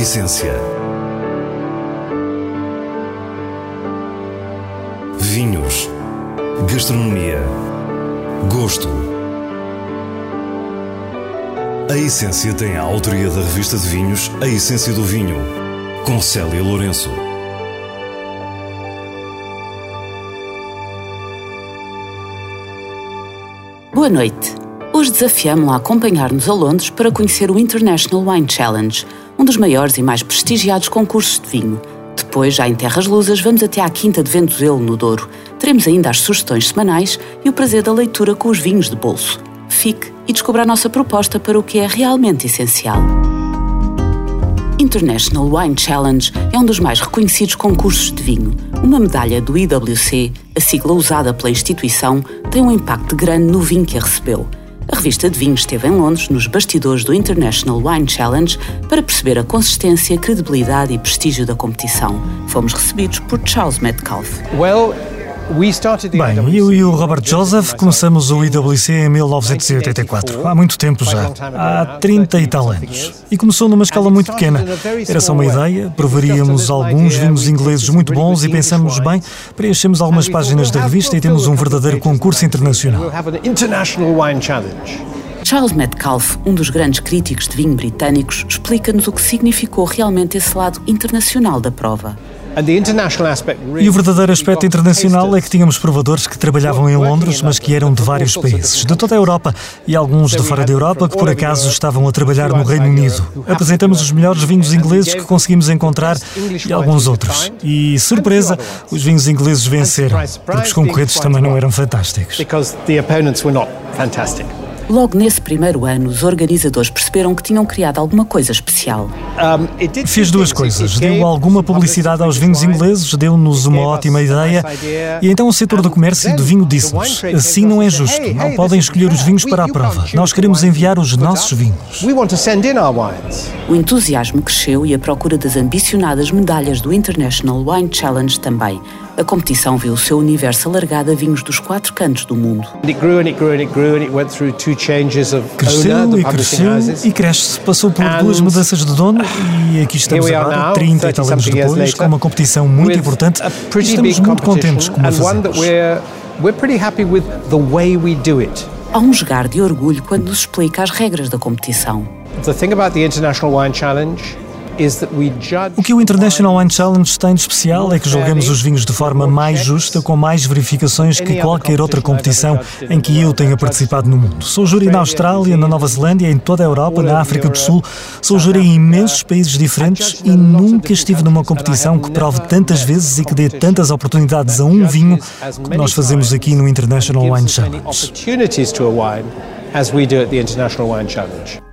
essência. Vinhos. Gastronomia. Gosto. A Essência tem a autoria da revista de vinhos A Essência do Vinho, com Célia Lourenço. Boa noite. Hoje desafiamos-la a acompanhar-nos a Londres para conhecer o International Wine Challenge, um dos maiores e mais prestigiados concursos de vinho. Depois, já em Terras Lusas, vamos até à Quinta de Ventuzelo, no Douro. Teremos ainda as sugestões semanais e o prazer da leitura com os vinhos de bolso. Fique e descubra a nossa proposta para o que é realmente essencial. International Wine Challenge é um dos mais reconhecidos concursos de vinho. Uma medalha do IWC, a sigla usada pela instituição, tem um impacto grande no vinho que a recebeu. A revista de vinho esteve em Londres, nos bastidores do International Wine Challenge, para perceber a consistência, credibilidade e prestígio da competição. Fomos recebidos por Charles Metcalfe. Well, Bem, eu e o Robert Joseph começamos o IWC em 1984, há muito tempo já, há 30 e tal anos. E começou numa escala muito pequena. Era só uma ideia, provaríamos alguns vinhos ingleses muito bons e pensamos, bem, preenchemos algumas páginas da revista e temos um verdadeiro concurso internacional. Charles Metcalfe, um dos grandes críticos de vinho britânicos, explica-nos o que significou realmente esse lado internacional da prova. E o verdadeiro aspecto internacional é que tínhamos provadores que trabalhavam em Londres, mas que eram de vários países, de toda a Europa e alguns de fora da Europa que por acaso estavam a trabalhar no Reino Unido. Apresentamos os melhores vinhos ingleses que conseguimos encontrar e alguns outros. E, surpresa, os vinhos ingleses venceram, porque os concorrentes também não eram fantásticos. Logo nesse primeiro ano, os organizadores perceberam que tinham criado alguma coisa especial. Fiz duas coisas. Deu alguma publicidade aos vinhos ingleses, deu-nos uma ótima ideia, e então o setor do comércio e do vinho disse-nos: assim não é justo, não podem escolher os vinhos para a prova. Nós queremos enviar os nossos vinhos. O entusiasmo cresceu e a procura das ambicionadas medalhas do International Wine Challenge também. A competição viu o seu universo alargado a vinhos dos quatro cantos do mundo. Cresceu e cresceu e cresce. Passou por duas mudanças de dono e aqui estamos agora, 30 e tal anos depois, com uma competição muito importante e estamos muito contentes como a fazemos. Há um jogar de orgulho quando nos explica as regras da competição. The thing about the International Wine Challenge o que o International Wine Challenge tem de especial é que julgamos os vinhos de forma mais justa, com mais verificações que qualquer outra competição em que eu tenha participado no mundo. Sou júri na Austrália, na Nova Zelândia, em toda a Europa, na África do Sul. Sou júri em imensos países diferentes e nunca estive numa competição que prove tantas vezes e que dê tantas oportunidades a um vinho como nós fazemos aqui no International Wine Challenge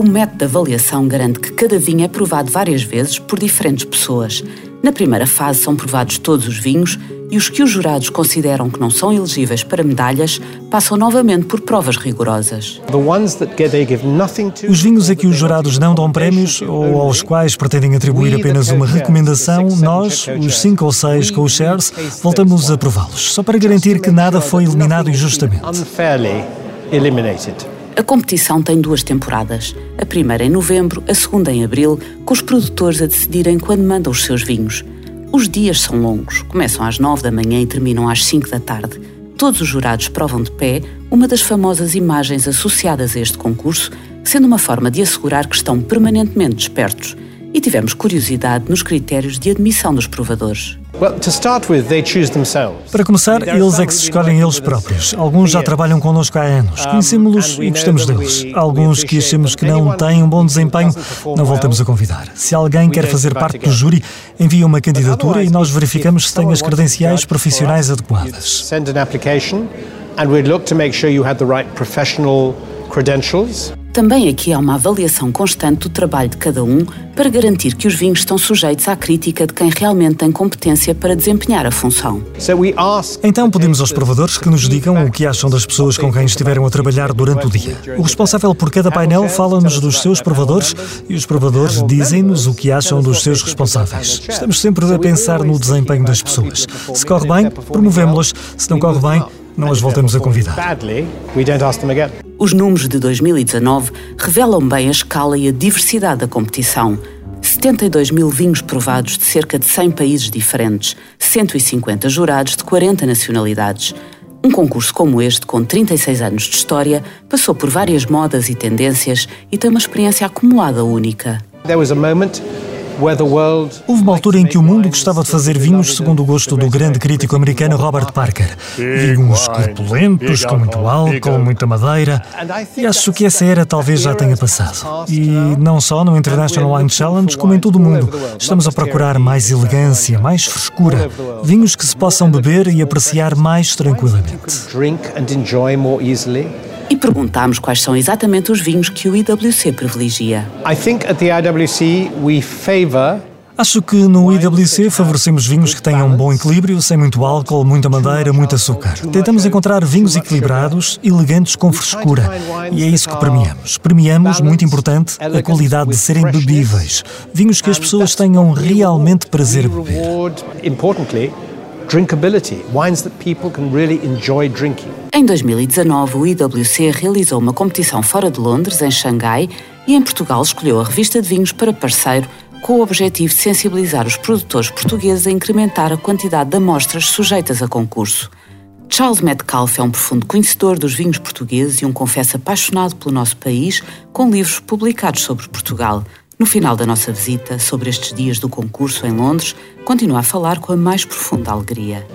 O método de avaliação garante que cada vinho é provado várias vezes por diferentes pessoas. Na primeira fase são provados todos os vinhos e os que os jurados consideram que não são elegíveis para medalhas passam novamente por provas rigorosas. Os vinhos a que os jurados não dão prémios ou aos quais pretendem atribuir apenas uma recomendação, nós, os cinco ou seis co-shares, voltamos a prová-los, só para garantir que nada foi eliminado injustamente. A competição tem duas temporadas. A primeira em novembro, a segunda em abril, com os produtores a decidirem quando mandam os seus vinhos. Os dias são longos, começam às nove da manhã e terminam às cinco da tarde. Todos os jurados provam de pé uma das famosas imagens associadas a este concurso, sendo uma forma de assegurar que estão permanentemente despertos e tivemos curiosidade nos critérios de admissão dos provadores. Para começar, eles é que se escolhem eles próprios. Alguns já trabalham connosco há anos, conhecemos-los e gostamos deles. Alguns que achamos que não têm um bom desempenho, não voltamos a convidar. Se alguém quer fazer parte do júri, envia uma candidatura e nós verificamos se tem as credenciais profissionais adequadas. Send an application and we'd look to make sure you had the right professional credentials. Também aqui há uma avaliação constante do trabalho de cada um para garantir que os vinhos estão sujeitos à crítica de quem realmente tem competência para desempenhar a função. Então pedimos aos provadores que nos digam o que acham das pessoas com quem estiveram a trabalhar durante o dia. O responsável por cada painel fala-nos dos seus provadores e os provadores dizem-nos o que acham dos seus responsáveis. Estamos sempre a pensar no desempenho das pessoas. Se corre bem, promovemos-las. Se não corre bem, não as voltamos a convidar. Os números de 2019 revelam bem a escala e a diversidade da competição. 72 mil vinhos provados de cerca de 100 países diferentes, 150 jurados de 40 nacionalidades. Um concurso como este, com 36 anos de história, passou por várias modas e tendências e tem uma experiência acumulada única. There was a moment Houve uma altura em que o mundo gostava de fazer vinhos segundo o gosto do grande crítico americano Robert Parker. Vinhos corpulentos, com muito álcool, muita madeira. E acho que essa era talvez já tenha passado. E não só no International Wine Challenge, como em todo o mundo. Estamos a procurar mais elegância, mais frescura. Vinhos que se possam beber e apreciar mais tranquilamente perguntámos quais são exatamente os vinhos que o IWC privilegia. I think at the IWC we favor Acho que no IWC favorecemos vinhos que tenham um bom equilíbrio, sem muito álcool, muita madeira, muito açúcar. Tentamos encontrar vinhos equilibrados, elegantes com frescura. E é isso que premiamos. Premiamos, muito importante, a qualidade de serem bebíveis. Vinhos que as pessoas tenham realmente prazer a beber drinkability, wines that people can really enjoy drinking. Em 2019, o IWC realizou uma competição fora de Londres, em Xangai, e em Portugal escolheu a revista de vinhos para parceiro com o objetivo de sensibilizar os produtores portugueses a incrementar a quantidade de amostras sujeitas a concurso. Charles Metcalfe é um profundo conhecedor dos vinhos portugueses e um confesso apaixonado pelo nosso país, com livros publicados sobre Portugal. No final da nossa visita, sobre estes dias do concurso em Londres, continua a falar com a mais profunda alegria.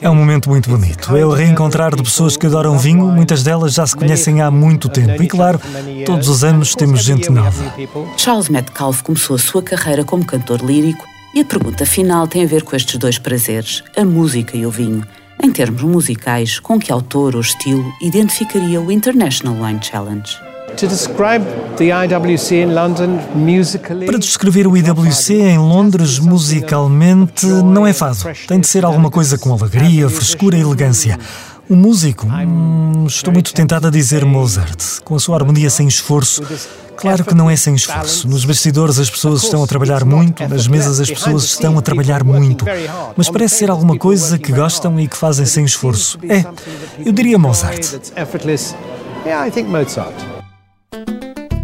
É um momento muito bonito. É o reencontrar de pessoas que adoram vinho, muitas delas já se conhecem há muito tempo. E claro, todos os anos temos gente nova. Charles Metcalfe começou a sua carreira como cantor lírico e a pergunta final tem a ver com estes dois prazeres, a música e o vinho. Em termos musicais, com que autor ou estilo identificaria o International Wine Challenge? Para descrever o IWC em Londres musicalmente não é fácil. Tem de ser alguma coisa com alegria, frescura e elegância. O músico, hum, estou muito tentado a dizer Mozart, com a sua harmonia sem esforço. Claro que não é sem esforço. Nos bastidores as pessoas estão a trabalhar muito, nas mesas as pessoas estão a trabalhar muito. Mas parece ser alguma coisa que gostam e que fazem sem esforço. É, eu diria Mozart. Yeah, I think Mozart.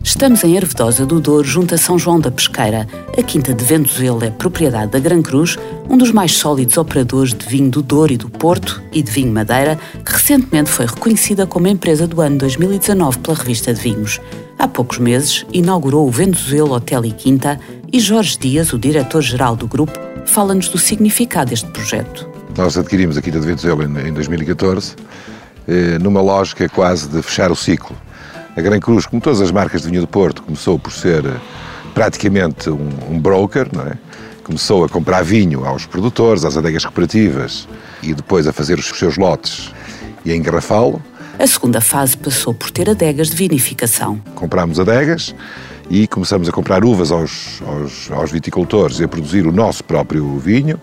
Estamos em Ervedosa do Douro, junto a São João da Pesqueira. A Quinta de Ventoselo é propriedade da Gran Cruz, um dos mais sólidos operadores de vinho do Douro e do Porto e de vinho Madeira, que recentemente foi reconhecida como empresa do ano 2019 pela revista de vinhos. Há poucos meses, inaugurou o Ventoselo Hotel e Quinta e Jorge Dias, o diretor-geral do grupo, fala-nos do significado deste projeto. Nós adquirimos a Quinta de Ventoselo em 2014, eh, numa lógica quase de fechar o ciclo a Gran Cruz, como todas as marcas de vinho do Porto, começou por ser eh, praticamente um, um broker, não é? Começou a comprar vinho aos produtores, às adegas cooperativas e depois a fazer os seus lotes e a engarrafá-lo. A segunda fase passou por ter adegas de vinificação. Comprámos adegas e começamos a comprar uvas aos, aos, aos viticultores e a produzir o nosso próprio vinho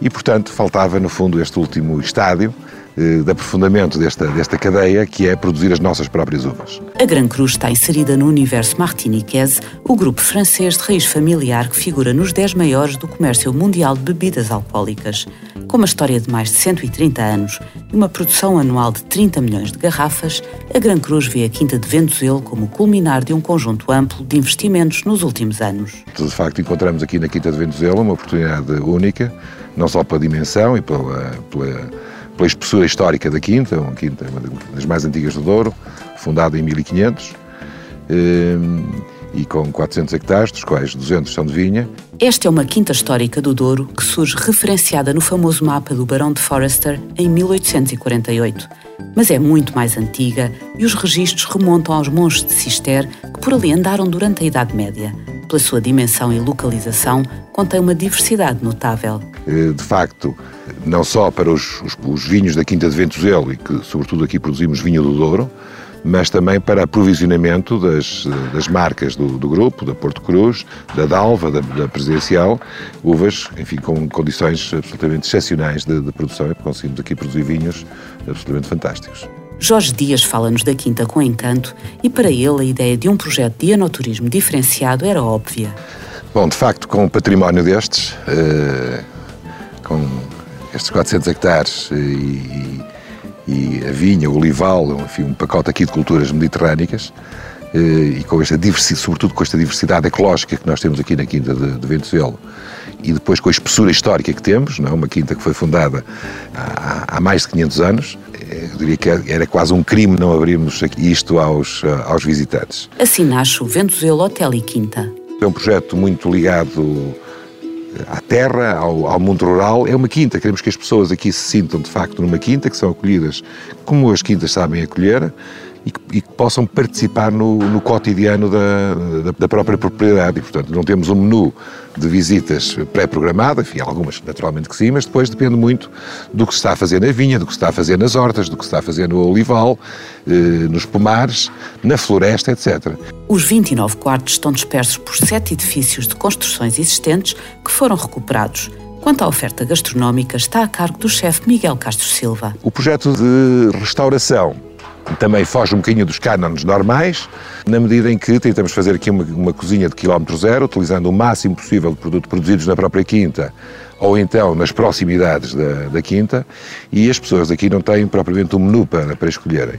e, portanto, faltava no fundo este último estádio de aprofundamento desta, desta cadeia, que é produzir as nossas próprias uvas. A Gran Cruz está inserida no universo Martiniquez, o grupo francês de raiz familiar que figura nos 10 maiores do comércio mundial de bebidas alcoólicas. Com uma história de mais de 130 anos e uma produção anual de 30 milhões de garrafas, a Gran Cruz vê a Quinta de Ventoselo como o culminar de um conjunto amplo de investimentos nos últimos anos. De facto, encontramos aqui na Quinta de Ventoselo uma oportunidade única, não só pela dimensão e pela, pela pela espessura histórica da Quinta, uma quinta uma das mais antigas do Douro, fundada em 1500 e com 400 hectares, dos quais 200 são de vinha. Esta é uma quinta histórica do Douro que surge referenciada no famoso mapa do Barão de Forrester em 1848. Mas é muito mais antiga e os registros remontam aos monges de Cister que por ali andaram durante a Idade Média. Pela sua dimensão e localização, contém uma diversidade notável. Eh, de facto, não só para os, os, os vinhos da Quinta de Ventoselo, e que sobretudo aqui produzimos vinho do Douro, mas também para aprovisionamento das, das marcas do, do, grupo, da Porto Cruz, da Dalva, da, da Presidencial, uvas, enfim, com condições absolutamente excepcionais de, de produção e conseguimos aqui produzir vinhos absolutamente fantásticos. Jorge Dias fala-nos da Quinta com encanto e para ele a ideia de um projeto de enoturismo diferenciado era óbvia. Bom, de facto, com um património destes, eh, com estes 400 hectares e, e a vinha, o olival, enfim, um pacote aqui de culturas mediterrânicas, e com esta diversidade, sobretudo com esta diversidade ecológica que nós temos aqui na Quinta de, de Ventuzelo e depois com a espessura histórica que temos, não é? uma quinta que foi fundada há, há mais de 500 anos, eu diria que era quase um crime não abrirmos isto aos, aos visitantes. Assim nasce o Ventuzelo Hotel e Quinta. É um projeto muito ligado à terra, ao, ao, mundo rural. É uma quinta, queremos que as pessoas aqui se sintam de facto numa quinta, que são acolhidas como as quintas sabem acolher e que, e que possam participar no, no cotidiano da, da, da, própria propriedade. E, portanto, não temos um menu de visitas pré-programado, enfim, algumas naturalmente que sim, mas depois depende muito do que se está a fazer na vinha, do que se está a fazer nas hortas, do que se está a fazer no olival, eh, nos pomares, na floresta, etc. Os 29 quartos estão dispersos por sete edifícios de construções existentes que foram recuperados. Quanto à oferta gastronómica, está a cargo do chefe Miguel Castro Silva. O projeto de restauração também foge um bocadinho dos cânones normais, na medida em que tentamos fazer aqui uma, uma cozinha de quilómetro zero, utilizando o máximo possível de produtos produzidos na própria quinta ou então nas proximidades da, da quinta, e as pessoas aqui não têm propriamente um menu para, para escolherem.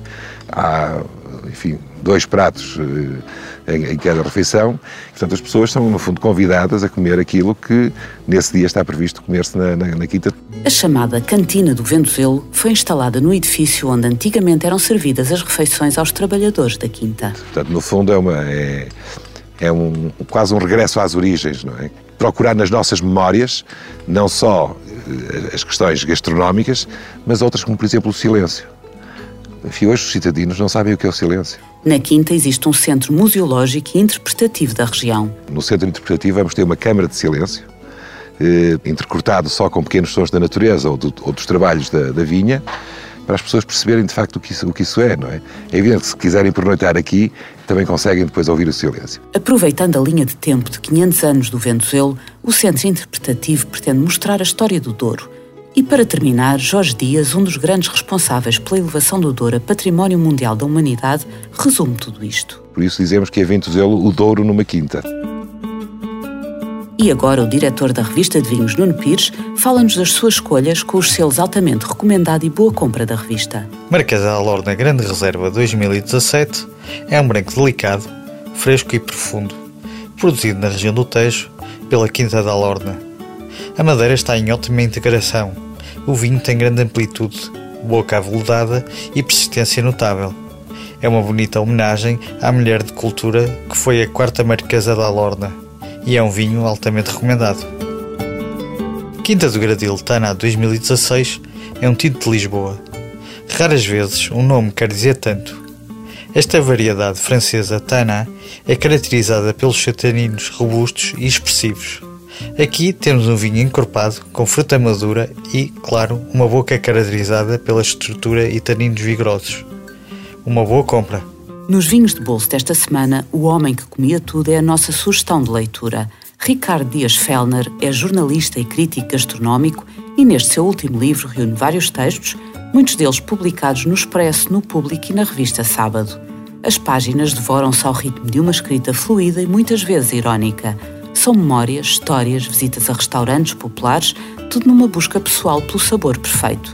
Há, enfim, dois pratos eh, em, em, cada refeição. Portanto, as pessoas são, no fundo, convidadas a comer aquilo que nesse dia está previsto comer-se na, na, na, quinta. A chamada Cantina do Ventuzelo foi instalada no edifício onde antigamente eram servidas as refeições aos trabalhadores da quinta. Portanto, no fundo, é, uma, é, é um, quase um regresso às origens, não é? Procurar nas nossas memórias não só eh, as questões gastronómicas, mas outras como, por exemplo, o silêncio. Enfim, hoje os cidadinos não sabem o que é o silêncio. Na Quinta existe um centro museológico e interpretativo da região. No centro interpretativo vamos ter uma câmara de silêncio, eh, intercortado só com pequenos sons da natureza ou, do, ou dos trabalhos da, da, vinha, para as pessoas perceberem de facto o que, isso, o que isso é, não é? É evidente que se quiserem pernoitar aqui, também conseguem depois ouvir o silêncio. Aproveitando a linha de tempo de 500 anos do Ventuzelo, o Centro Interpretativo pretende mostrar a história do Douro, e para terminar, Jorge Dias, um dos grandes responsáveis pela elevação do Douro a Património Mundial da Humanidade, resume tudo isto. Por isso dizemos que é Ventuzelo o Douro numa quinta. E agora o diretor da revista de vinhos, Nuno Pires, fala-nos das suas escolhas com os selos altamente recomendado e boa compra da revista. Marquesa da Lorna Grande Reserva 2017 é um branco delicado, fresco e profundo, produzido na região do Tejo pela Quinta da Lorna. A madeira está em ótima integração o vinho tem grande amplitude, boca aveludada e persistência notável. É uma bonita homenagem à mulher de cultura que foi a quarta marquesa da Lorna e é um vinho altamente recomendado. Quinta do Gradil Tana 2016 é um tinto de Lisboa. Raras vezes um nome quer dizer tanto. Esta variedade francesa Tana é caracterizada pelos taninos robustos e expressivos. Aqui temos um vinho encorpado, com fruta madura e, claro, uma boca caracterizada pela estrutura e taninos vigorosos. Uma boa compra. Nos vinhos de bolso desta semana, O Homem que Comia Tudo é a nossa sugestão de leitura. Ricardo Dias Fellner é jornalista e crítico gastronómico e neste seu último livro reúne vários textos, muitos deles publicados no Expresso, no Público e na revista Sábado. As páginas devoram-se ao ritmo de uma escrita fluida e muitas vezes irónica são memórias, histórias, visitas a restaurantes populares, tudo numa busca pessoal pelo sabor perfeito.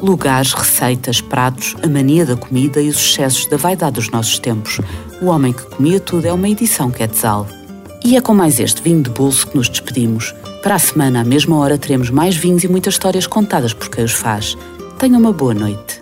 Lugares, receitas, pratos, a mania da comida e os excessos da vaidade dos nossos tempos. O Homem que Comia Tudo é uma edição Quetzal. E é com mais este vinho de bolso que nos despedimos. Para a semana, à mesma hora, teremos mais vinhos e muitas histórias contadas por quem os faz. Tenha uma boa noite.